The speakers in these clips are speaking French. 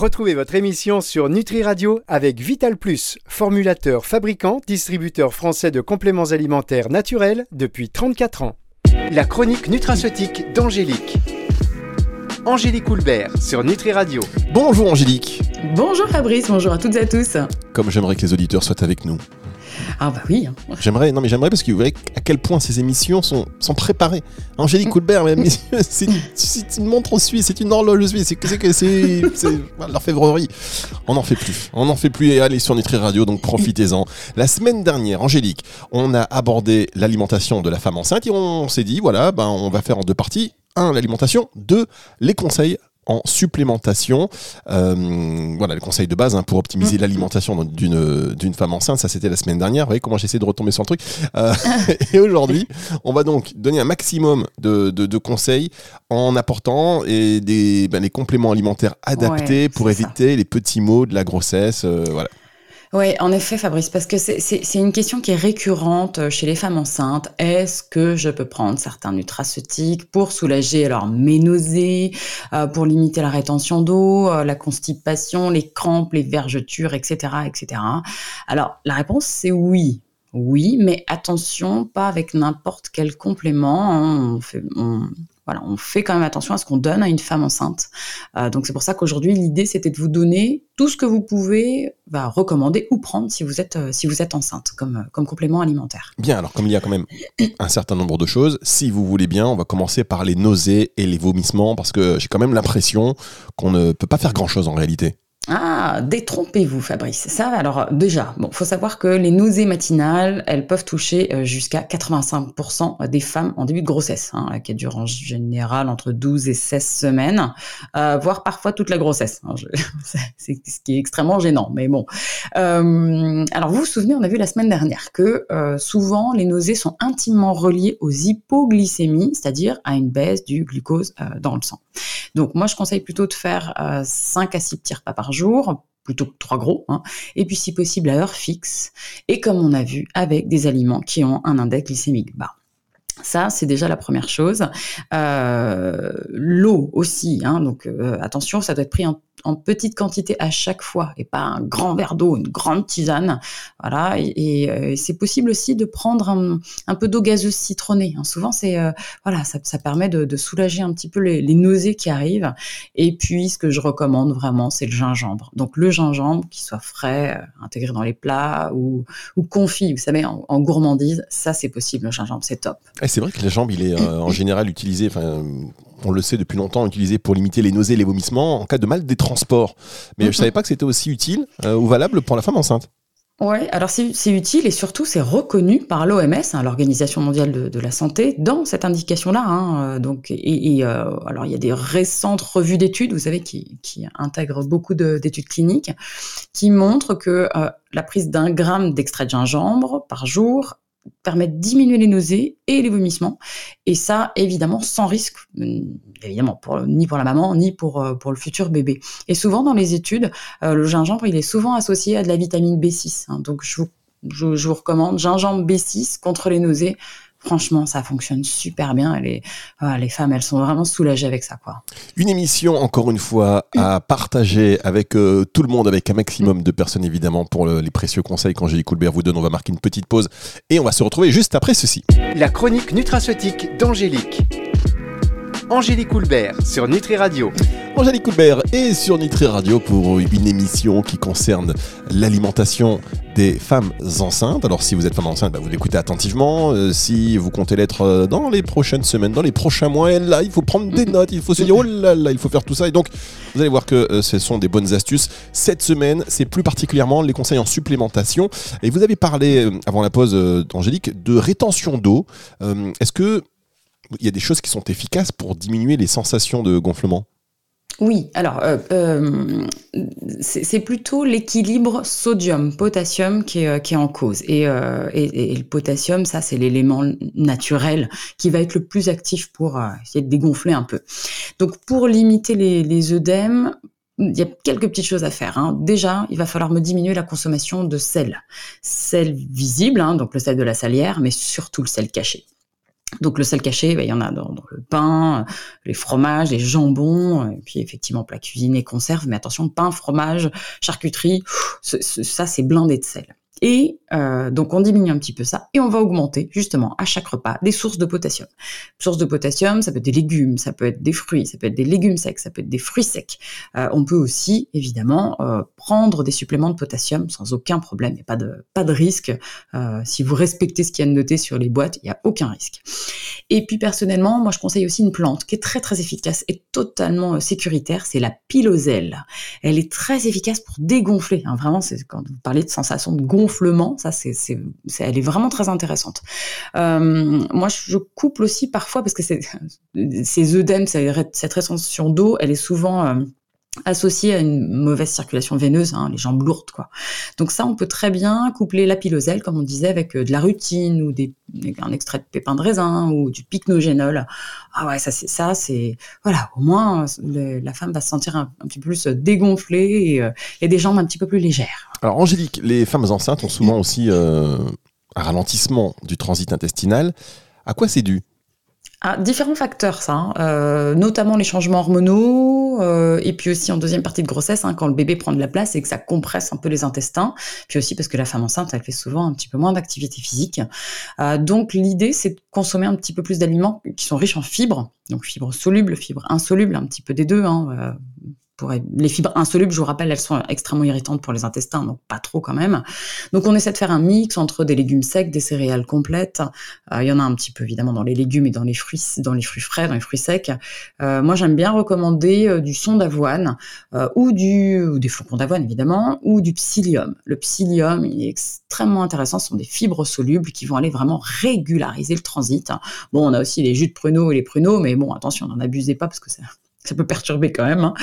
Retrouvez votre émission sur Nutri Radio avec Vital Plus, formulateur, fabricant, distributeur français de compléments alimentaires naturels depuis 34 ans. La chronique nutraceutique d'Angélique. Angélique Houlbert sur Nutri Radio. Bonjour Angélique. Bonjour Fabrice, bonjour à toutes et à tous. Comme j'aimerais que les auditeurs soient avec nous. Ah bah oui. J'aimerais, non mais j'aimerais parce que vous voyez à quel point ces émissions sont, sont préparées. Angélique Coulbert, c'est une montre suisse, c'est une horloge suisse, c'est que c'est l'orfèvrerie. On n'en fait plus, on n'en fait plus et allez sur Nutri Radio, donc profitez-en. La semaine dernière, Angélique, on a abordé l'alimentation de la femme enceinte et on s'est dit voilà, ben on va faire en deux parties. Un, l'alimentation. Deux, les conseils en supplémentation. Euh, voilà, le conseil de base hein, pour optimiser mm. l'alimentation d'une, d'une femme enceinte. Ça, c'était la semaine dernière. Vous voyez comment j'essaie de retomber sur le truc. Euh, et aujourd'hui, on va donc donner un maximum de, de, conseils en apportant et des, ben, les compléments alimentaires adaptés pour éviter les petits maux de la grossesse. Euh, voilà. Oui, en effet, Fabrice, parce que c'est une question qui est récurrente euh, chez les femmes enceintes. Est-ce que je peux prendre certains nutraceutiques pour soulager alors mes nausées, euh, pour limiter la rétention d'eau, euh, la constipation, les crampes, les vergetures, etc., etc. Alors, la réponse c'est oui. Oui, mais attention, pas avec n'importe quel complément. Hein. On fait quand même attention à ce qu'on donne à une femme enceinte. Euh, donc c'est pour ça qu'aujourd'hui l'idée c'était de vous donner tout ce que vous pouvez va recommander ou prendre si vous êtes euh, si vous êtes enceinte comme euh, comme complément alimentaire. Bien, alors comme il y a quand même un certain nombre de choses, si vous voulez bien, on va commencer par les nausées et les vomissements parce que j'ai quand même l'impression qu'on ne peut pas faire grand chose en réalité. Ah, détrompez-vous, Fabrice. Ça, alors déjà, bon, faut savoir que les nausées matinales, elles peuvent toucher euh, jusqu'à 85% des femmes en début de grossesse, hein, qui dure en général entre 12 et 16 semaines, euh, voire parfois toute la grossesse. C'est ce qui est extrêmement gênant, mais bon. Euh, alors vous vous souvenez, on a vu la semaine dernière que souvent les nausées sont intimement reliées aux hypoglycémies, c'est-à-dire à une baisse du glucose dans le sang. Donc moi, je conseille plutôt de faire 5 à 6 petits repas par jour, plutôt que trois gros, hein. et puis si possible à heure fixe, et comme on a vu, avec des aliments qui ont un index glycémique bas. Ça, c'est déjà la première chose. Euh, l'eau aussi, hein, donc euh, attention, ça doit être pris en en petite quantité à chaque fois et pas un grand verre d'eau, une grande tisane. Voilà. Et, euh, c'est possible aussi de prendre un, peu d'eau gazeuse citronnée. Hein. Souvent, c'est euh, voilà, ça, ça, permet de, soulager un petit peu les, nausées qui arrivent. Et puis, ce que je recommande vraiment, c'est le gingembre. Donc, le gingembre qui soit frais, euh, intégré dans les plats ou, ou confit, vous savez, en, gourmandise, ça c'est possible. Le gingembre, c'est top. Et c'est vrai que le gingembre, il est en général utilisé. Enfin on le sait depuis longtemps, utilisé pour limiter les nausées et les vomissements en cas de mal des transports. Mais je ne mhm. savais pas que c'était aussi utile euh, ou valable pour la femme enceinte. Oui, alors c'est utile et surtout c'est reconnu par l'OMS, hein, l'Organisation mondiale de, la santé, dans cette indication-là. Hein, euh, donc, et, euh, alors il y a des récentes revues d'études, vous savez, qui, intègrent beaucoup d'études cliniques, qui montrent que la prise d'un gramme d'extrait de gingembre par jour permet de diminuer les nausées et les vomissements. Et ça, évidemment, sans risque, euh, évidemment, ni pour la maman, ni pour, euh, pour le futur bébé. Et souvent, dans les études, euh, le gingembre, il est souvent associé à de la vitamine B6. Hein. donc, je vous, je vous recommande gingembre B6 contre les nausées franchement, ça fonctionne super bien. les, les femmes, elles sont vraiment soulagées avec ça. Quoi. Une émission, encore une fois, à partager avec euh, tout le monde, avec un maximum de personnes, évidemment, pour les précieux conseils qu'Angélique Coulbert vous donne. On va marquer une petite pause et on va se retrouver juste après ceci. La chronique nutraceutique d'Angélique. Angélique Coulbert sur Nutri Radio. Angélique Coulbert est sur Nutri Radio pour une émission qui concerne l'alimentation des femmes enceintes. Alors si vous êtes femme enceinte, bah, vous l'écoutez attentivement. Euh, si vous comptez l'être euh, dans les prochaines semaines, dans les prochains mois, là, il faut prendre des notes, il faut se dire, oh là là, il faut faire tout ça. Et donc, vous allez voir que euh, ce sont des bonnes astuces. Cette semaine, c'est plus particulièrement les conseils en supplémentation. Et vous avez parlé, avant la pause, d'Angélique, de rétention d'eau. Est-ce que il y a des choses qui sont efficaces pour diminuer les sensations de gonflement oui, alors euh, euh, c'est plutôt l'équilibre sodium-potassium qui, euh, est, en cause. Et, le potassium, ça c'est l'élément naturel qui va être le plus actif pour essayer de dégonfler un peu. Donc pour limiter les, œdèmes, il y a quelques petites choses à faire. Hein. Déjà, il va falloir me diminuer la consommation de sel. Sel visible, hein, donc le sel de la salière, mais surtout le sel caché. Donc le sel caché, bah, il y en a dans, le pain, les fromages, les jambons, et puis effectivement plat cuisiné, conserve. Mais attention, pain, fromage, charcuterie, ça c'est blindé de sel. Et euh, donc on diminue un petit peu ça et on va augmenter justement à chaque repas des sources de potassium. Sources de potassium, ça peut être des légumes, ça peut être des fruits, ça peut être des légumes secs, ça peut être des fruits secs. Euh, on peut aussi évidemment euh, prendre des suppléments de potassium sans aucun problème, a pas de, pas de risque. si vous respectez ce qu'il a de noté sur les boîtes, il n'y a aucun risque. Et puis personnellement, moi je conseille aussi une plante qui est très très efficace et totalement sécuritaire, c'est la piloselle. Elle est très efficace pour dégonfler. Hein. vraiment, c'est quand vous parlez de sensation de gonflement ça, c'est, c'est, elle est vraiment très intéressante. Euh, moi, je couple aussi parfois parce que c'est, ces œdèmes, cette rétention d'eau, elle est souvent euh, associé à une mauvaise circulation veineuse, hein, les jambes lourdes, quoi. Donc ça, on peut très bien coupler la piloselle, comme on disait, avec euh, de la rutine ou des, un extrait de pépins de raisin ou du pycnogénol. Ah ouais, ça c'est ça, c'est voilà, au moins la femme va se sentir un, petit peu plus dégonflée et, euh, et, des jambes un petit peu plus légères. Alors Angélique, les femmes enceintes ont souvent aussi euh, un ralentissement du transit intestinal. À quoi c'est dû? Ah, différents facteurs, ça, hein. euh, notamment les changements hormonaux, euh, et puis aussi en deuxième partie de grossesse, hein, quand le bébé prend de la place et que ça compresse un peu les intestins, puis aussi parce que la femme enceinte, elle fait souvent un petit peu moins d'activité physique. Euh, donc l'idée, c'est de consommer un petit peu plus d'aliments qui sont riches en fibres, donc fibres solubles, fibres insolubles, un petit peu des deux, hein, les fibres insolubles, je vous rappelle, elles sont extrêmement irritantes pour les intestins, donc pas trop quand même. Donc on essaie de faire un mix entre des légumes secs, des céréales complètes. Euh, il y en a un petit peu évidemment dans les légumes et dans les fruits, dans les fruits frais, dans les fruits secs. Euh, moi j'aime bien recommander euh, du son d'avoine ou du ou des flocons d'avoine évidemment ou du psyllium. Le psyllium, il est extrêmement intéressant. Ce sont des fibres solubles qui vont aller vraiment régulariser le transit. Bon, on a aussi les jus de pruneaux et les pruneaux, mais bon attention, n'en abusez pas parce que c'est ça peut perturber quand même. Hein.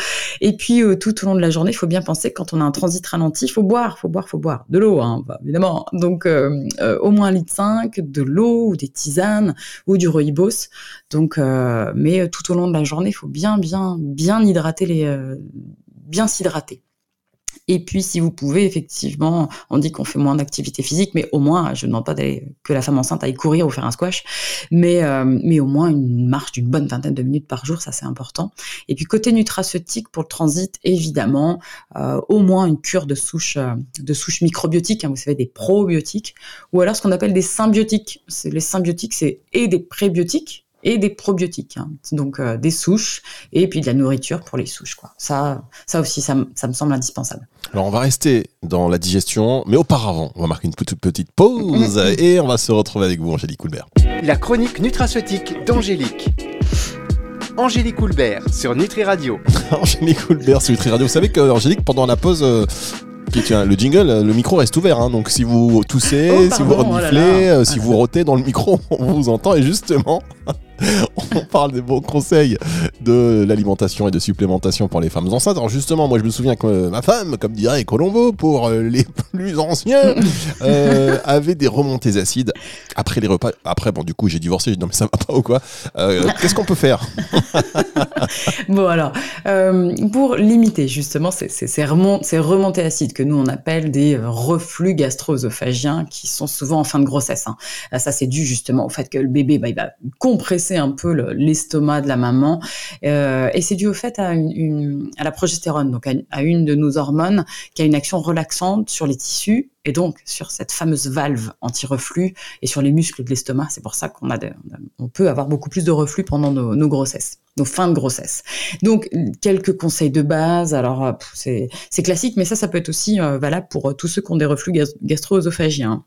Et puis euh, tout au long de la journée, il faut bien penser quand on a un transit ralenti, il faut boire, faut boire, faut boire de l'eau, hein, bah, évidemment. Donc euh, euh, au moins un litre 5, de l'eau ou des tisanes ou du rooibos. Donc, mais tout au long de la journée, il faut bien, bien, bien hydrater les, bien s'hydrater. Et puis, si vous pouvez, effectivement, on dit qu'on fait moins d'activité physique, mais au moins, je ne demande pas que la femme enceinte aille courir ou faire un squash, mais, euh, mais au moins une marche d'une bonne vingtaine de minutes par jour, ça c'est important. Et puis, côté nutraceutique, pour le transit, évidemment, euh, au moins une cure de souche, euh, de souche microbiotique, hein, vous savez, des probiotiques, ou alors ce qu'on appelle des symbiotiques. Les symbiotiques, c'est et des prébiotiques, et des probiotiques, hein. donc euh, des souches et puis de la nourriture pour les souches. Quoi. Ça, ça aussi, ça, me semble indispensable. Alors on va rester dans la digestion, mais auparavant, on va marquer une toute petite pause et on va se retrouver avec vous, Angélique Coulbert. La chronique nutraceutique d'Angélique. Angélique Coulbert sur Nutri Radio. Angélique Coulbert sur Nutri Radio. Vous savez qu'Angélique, pendant la pause, euh, le jingle, le micro reste ouvert, hein, donc si vous toussez, oh, si vous oh reniflez, euh, si vous rotez dans le micro, on vous entend et justement, on parle des bons conseils de l'alimentation et de supplémentation pour les femmes enceintes. Alors justement, moi je me souviens que ma femme, comme dirait Colombo, pour euh, les plus anciens, euh, avait des remontées acides après les repas. Après, bon, du coup, j'ai divorcé, j'ai dit non mais ça va pas ou quoi? Euh, Qu'est-ce qu'on peut faire? Bon alors, pour limiter justement ces, ces, remontées acides que nous on appelle des reflux gastro-œsophagiens qui sont souvent en fin de grossesse. Hein. Ça c'est dû justement au fait que le bébé bah, il va compresser un peu l'estomac de la maman. Euh, et c'est dû au fait à, la progestérone, donc à, une de nos hormones qui a une action relaxante sur les tissus et donc sur cette fameuse valve anti-reflux et sur les muscles de l'estomac. C'est pour ça qu'on a, on peut avoir beaucoup plus de reflux pendant nos, grossesses, nos fins de grossesse. Donc quelques conseils de base. Alors c'est classique, mais ça, ça peut être aussi euh, valable pour tous ceux qui ont des reflux gastro-œsophagiens.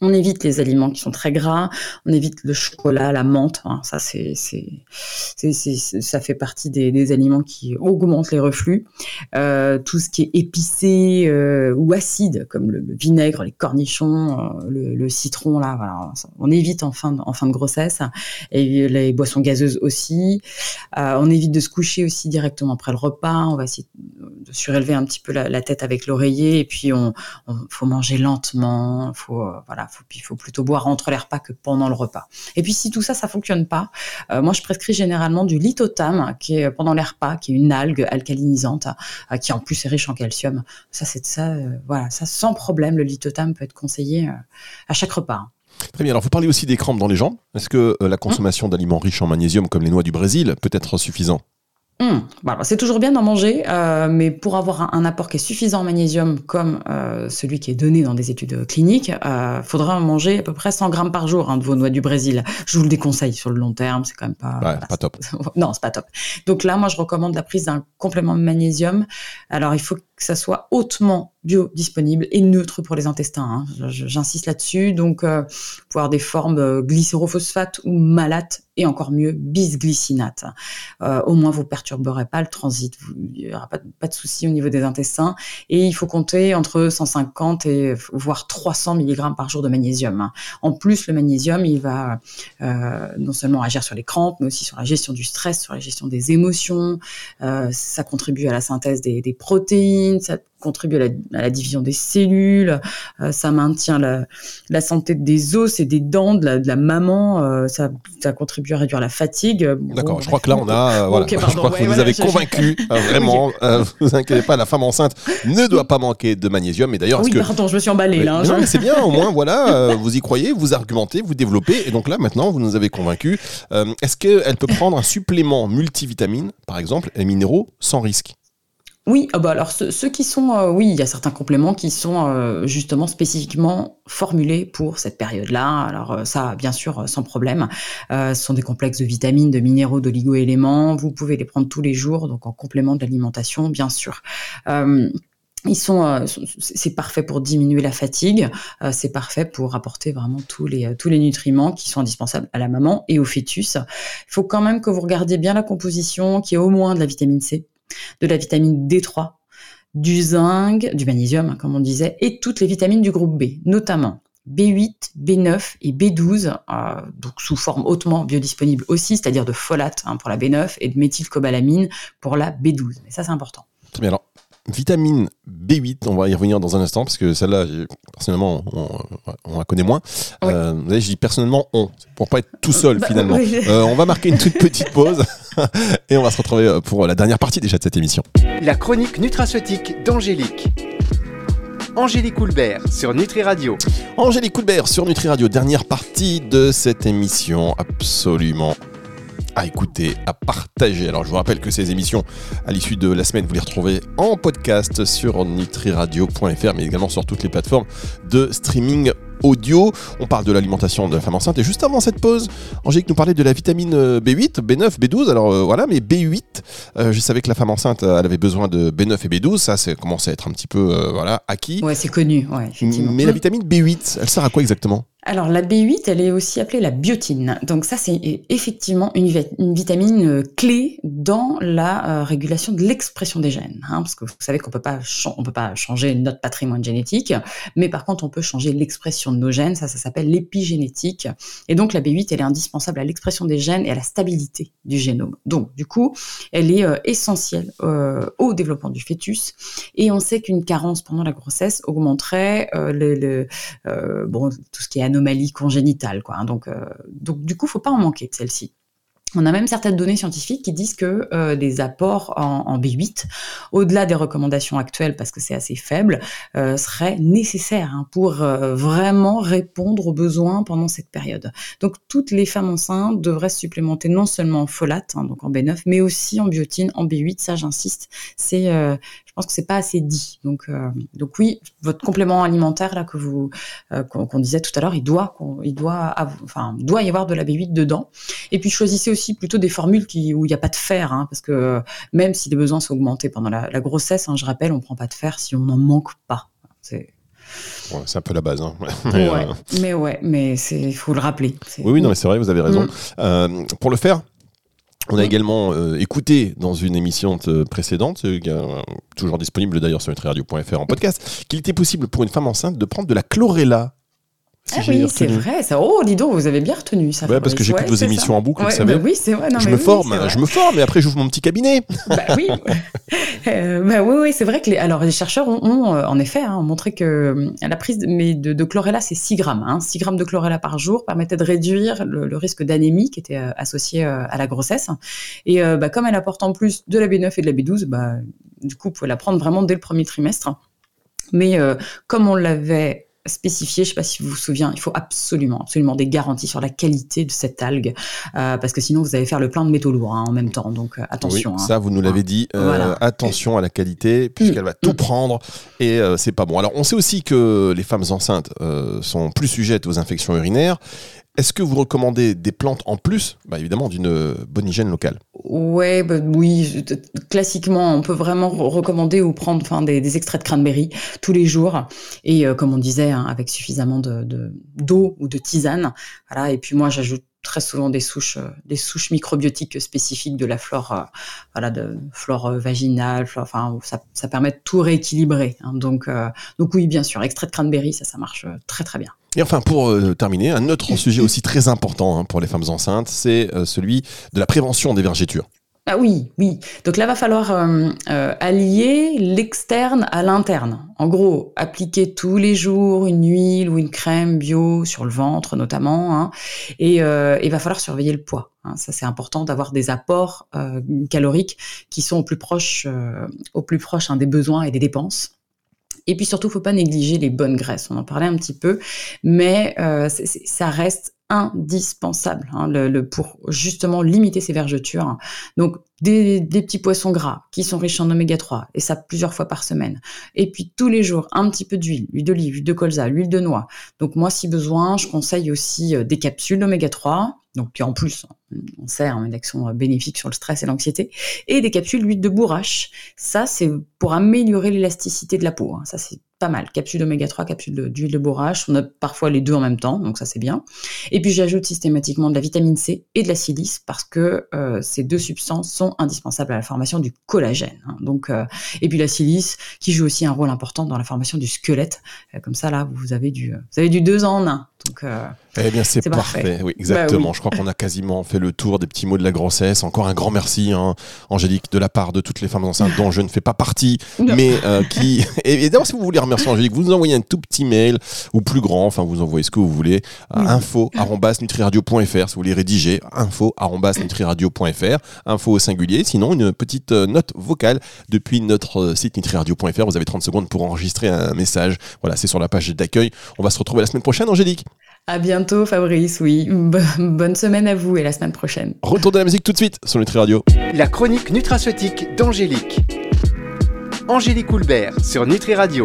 On évite les aliments qui sont très gras, on évite le chocolat, la menthe. Hein, ça, c'est, ça fait partie des, aliments qui augmentent les reflux. Euh, tout ce qui est épicé euh, ou acide, comme le, vinaigre, les cornichons, euh, le, citron, là, voilà, on évite en fin, de, en fin de grossesse. Et les boissons gazeuses aussi. on évite de se coucher aussi directement après le repas. On va essayer de surélever un petit peu la, tête avec l'oreiller. Et puis, on, faut manger lentement. Faut voilà il faut plutôt boire entre les repas que pendant le repas. Et puis si tout ça, ça fonctionne pas, euh, moi je prescris généralement du lithotam, qui est pendant les repas, qui est une algue alcalinisante, euh, qui en plus est riche en calcium. Ça, c'est ça, euh, voilà, ça sans problème, le lithotam peut être conseillé à chaque repas. Très bien. Alors, vous parlez aussi des crampes dans les jambes. Est-ce que euh, la consommation d'aliments riches en magnésium, comme les noix du Brésil, peut être suffisant? Mmh. c'est toujours bien d'en manger, euh, mais pour avoir un, un, apport qui est suffisant en magnésium, comme euh, celui qui est donné dans des études cliniques, il euh, faudra en manger à peu près 100 grammes par jour hein, de vos noix du Brésil. Je vous le déconseille sur le long terme, c'est quand même pas, ouais, pas top. non, c'est pas top. Donc là, moi, je recommande la prise d'un complément de magnésium. Alors, il faut que ça soit hautement biodisponible et neutre pour les intestins. Hein. J'insiste là-dessus. Donc, euh, pouvoir des formes euh, glycérophosphate ou malates et encore mieux bisglycinate. Euh, au moins, vous perturberez pas le transit. Il n'y aura pas, de souci au niveau des intestins. Et il faut compter entre 150 et voire 300 mg par jour de magnésium. Hein. En plus, le magnésium, il va euh, non seulement agir sur les crampes, mais aussi sur la gestion du stress, sur la gestion des émotions. Ça contribue à la synthèse des protéines. Ça contribue à la, division des cellules, euh, ça maintient la, santé des os et des dents de la, maman, euh, ça, ça, contribue à réduire la fatigue. D'accord, je crois que là on a, voilà, je crois que vous nous avez convaincu, euh, vraiment, vous inquiétez pas, la femme enceinte ne doit pas manquer de magnésium. Et d'ailleurs, oui, pardon, je me suis emballé là. Non, mais c'est bien, au moins, voilà, vous y croyez, vous argumentez, vous développez, et donc là maintenant vous nous avez convaincu. Est-ce qu'elle peut prendre un supplément multivitamine, par exemple, et minéraux, sans risque? Oui, ah bah alors ceux, qui sont, euh, oui, il y a certains compléments qui sont euh, justement spécifiquement formulés pour cette période-là. Alors euh, ça, bien sûr, sans problème. ce sont des complexes de vitamines, de minéraux, d'oligo-éléments. Vous pouvez les prendre tous les jours, donc en complément de l'alimentation, bien sûr. Ils sont, c'est parfait pour diminuer la fatigue, c'est parfait pour apporter vraiment tous les tous les nutriments qui sont indispensables à la maman et au fœtus. Il faut quand même que vous regardiez bien la composition, qui est au moins de la vitamine C, de la vitamine D3, du zinc, du magnésium, hein, comme on disait, et toutes les vitamines du groupe B, notamment B8, B9 et B12, euh, donc sous forme hautement biodisponible aussi, c'est-à-dire de folate hein, pour la B9 et de méthylcobalamine pour la B12. Mais ça, c'est important. Très bien. Alors, Vitamine B8, on va y revenir dans un instant parce que celle-là, personnellement, on, la connaît moins. Euh, vous voyez, je dis personnellement on, pour pas être tout seul bah, finalement. Euh, on va marquer une toute petite pause et on va se retrouver euh, pour la dernière partie déjà de cette émission. La chronique nutraceutique d'Angélique. Angélique Coulbert sur Nutri Radio. Angélique Coulbert sur Nutri Radio, dernière partie de cette émission absolument à écouter, à partager. Alors je vous rappelle que ces émissions, à l'issue de la semaine, vous les retrouvez en podcast sur nutriradio.fr, mais également sur toutes les plateformes de streaming audio. On parle de l'alimentation de la femme enceinte. Et juste avant cette pause, Angélique nous parlait de la vitamine B8, B9, B12. Alors euh, voilà, mais B8, euh, je savais que la femme enceinte, elle avait besoin de B9 et B12. Ça, c'est commence à être un petit peu euh, voilà, acquis. Ouais, c'est connu, ouais, effectivement. Mais la vitamine B8, elle sert à quoi exactement? Alors la B8, elle est aussi appelée la biotine. Donc ça, c'est effectivement une, vitamine euh, clé dans la euh, régulation de l'expression des gènes. Hein, parce que vous savez qu'on peut pas on peut pas changer notre patrimoine génétique, mais par contre on peut changer l'expression de nos gènes. Ça, ça s'appelle l'épigénétique. Et donc la B8, elle est indispensable à l'expression des gènes et à la stabilité du génome. Donc du coup, elle est euh, essentielle au développement du fœtus. Et on sait qu'une carence pendant la grossesse augmenterait le, bon tout ce qui est anomalie congénitale, quoi. Hein. Donc, euh, donc du coup, faut pas en manquer de celle-ci. On a même certaines données scientifiques qui disent que euh, des apports en, B8, au-delà des recommandations actuelles, parce que c'est assez faible, euh, seraient nécessaires hein, pour euh, vraiment répondre aux besoins pendant cette période. Donc toutes les femmes enceintes devraient supplémenter non seulement en folate, hein, donc en B9, mais aussi en biotine, en B8. Ça, j'insiste, c'est, pense que c'est pas assez dit. Donc, donc oui, votre complément alimentaire là que vous qu'on disait tout à l'heure, il doit, il doit, enfin, doit y avoir de la B8 dedans. Et puis choisissez aussi plutôt des formules qui, où il n'y a pas de fer, hein, parce que même si les besoins sont augmentés pendant la, grossesse, hein, je rappelle, on ne prend pas de fer si on n'en manque pas. C'est un peu la base. Hein. mais, ouais, euh, mais ouais, mais il faut le rappeler. Oui, oui, non, mais c'est vrai, vous avez raison. Mm. Euh, pour le faire, on a également euh, écouté dans une émission précédente, toujours disponible d'ailleurs sur nutriradio.fr en podcast, qu'il était possible pour une femme enceinte de prendre de la chlorella ah oui, c'est vrai. Ça. Oh, dis donc, vous avez bien retenu ça. Ouais, parce que j'écoute vos émissions en boucle, vous savez. Bah oui, c'est vrai. Non, je me forme, je me forme, et après j'ouvre mon petit cabinet. Bah oui. euh, bah oui, oui, c'est vrai que les, alors les chercheurs ont, euh, en effet hein, montré que euh, la prise de, mais de, de chlorella, c'est 6 grammes. Hein. 6 grammes de chlorella par jour permettait de réduire le, risque d'anémie qui était associé à la grossesse. Et bah, comme elle apporte en plus de la B9 et de la B12, bah, du coup, vous pouvez la prendre vraiment dès le premier trimestre. Mais comme on l'avait spécifié, je sais pas si vous vous souvenez, il faut absolument, absolument des garanties sur la qualité de cette algue, euh, parce que sinon vous allez faire le plein de métaux lourds hein, en même temps. Donc euh, attention. Oui, hein. ça, vous nous l'avez dit. euh, Voilà. Attention à la qualité, puisqu'elle va tout prendre et c'est pas bon. Alors, on sait aussi que les femmes enceintes sont plus sujettes aux infections urinaires. Est-ce que vous recommandez des plantes en plus Bah, Évidemment, d'une euh, bonne hygiène locale? Ouais, bah oui, classiquement, on peut vraiment re- recommander ou prendre enfin, des, extraits de cranberry tous les jours. Et euh, comme on disait, hein, avec suffisamment de de- d'eau ou de tisane. Voilà. Et puis moi, j'ajoute très souvent des souches, euh, des souches microbiotiques spécifiques de la flore, voilà, de flore vaginale. flore- enfin, ça, permet de tout rééquilibrer. hein. donc, donc oui, bien sûr, extrait de cranberry, ça, ça marche très très bien. Et enfin, pour euh, terminer, un autre sujet aussi très important hein, pour les femmes enceintes, c'est euh, celui de la prévention des vergétures. Ah oui, oui. Donc là, va falloir euh, euh, allier l'externe à l'interne. En gros, appliquer tous les jours une huile ou une crème bio sur le ventre notamment, hein, et euh, il va falloir surveiller le poids. hein. Ça, c'est important d'avoir des apports euh, caloriques qui sont au plus proche, euh, au plus proche hein, des besoins et des dépenses. Et puis surtout, faut pas négliger les bonnes graisses. On en parlait un petit peu, mais euh, ça reste indispensable hein, pour justement limiter ces vergetures. Donc des, des petits poissons gras qui sont riches en oméga 3 et ça plusieurs fois par semaine. Et puis tous les jours un petit peu d'huile, huile d'olive, huile de colza, l'huile de noix. Donc moi si besoin, je conseille aussi euh, des capsules d'oméga 3. Donc en plus, on sait, hein, une action euh, bénéfique sur le stress et l'anxiété, et des capsules d'huile de bourrache. Ça, c'est pour améliorer l'élasticité de la peau. hein. Ça, c'est pas mal. Capsule d'oméga 3, capsule de- d'huile de bourrache. On a parfois les deux en même temps, donc ça, c'est bien. Et puis, j'ajoute systématiquement de la vitamine C et de la silice parce que euh, ces deux substances sont indispensables à la formation du collagène. hein. Donc, euh, et puis la silice qui joue aussi un rôle important dans la formation du squelette. Euh, comme ça, là, vous avez du, vous avez du deux en un. Donc, euh, Eh bien, c'est parfait. parfait. Oui, exactement. Bah oui. Je crois qu'on a quasiment fait le tour des petits mots de la grossesse. Encore un grand merci, hein, Angélique, de la part de toutes les femmes enceintes dont je ne fais pas partie, Non. mais euh, qui. Et, et d'ailleurs, si vous voulez remercier Angélique, vous nous envoyez un tout petit mail ou plus grand. Enfin, vous envoyez ce que vous voulez à Oui. info@nutriradio.fr si vous voulez rédiger info@nutriradio.fr. Info au singulier. Sinon, une petite euh, note vocale depuis notre site nutriradio.fr. Vous avez 30 secondes pour enregistrer un message. Voilà, c'est sur la page d'accueil. On va se retrouver la semaine prochaine, Angélique. À bientôt, Fabrice. Oui, Bo- bonne semaine à vous et la semaine prochaine. Retour de la musique tout de suite sur Nutri Radio. La chronique nutraceutique d'Angélique. Angélique Houlbert sur Nutri Radio.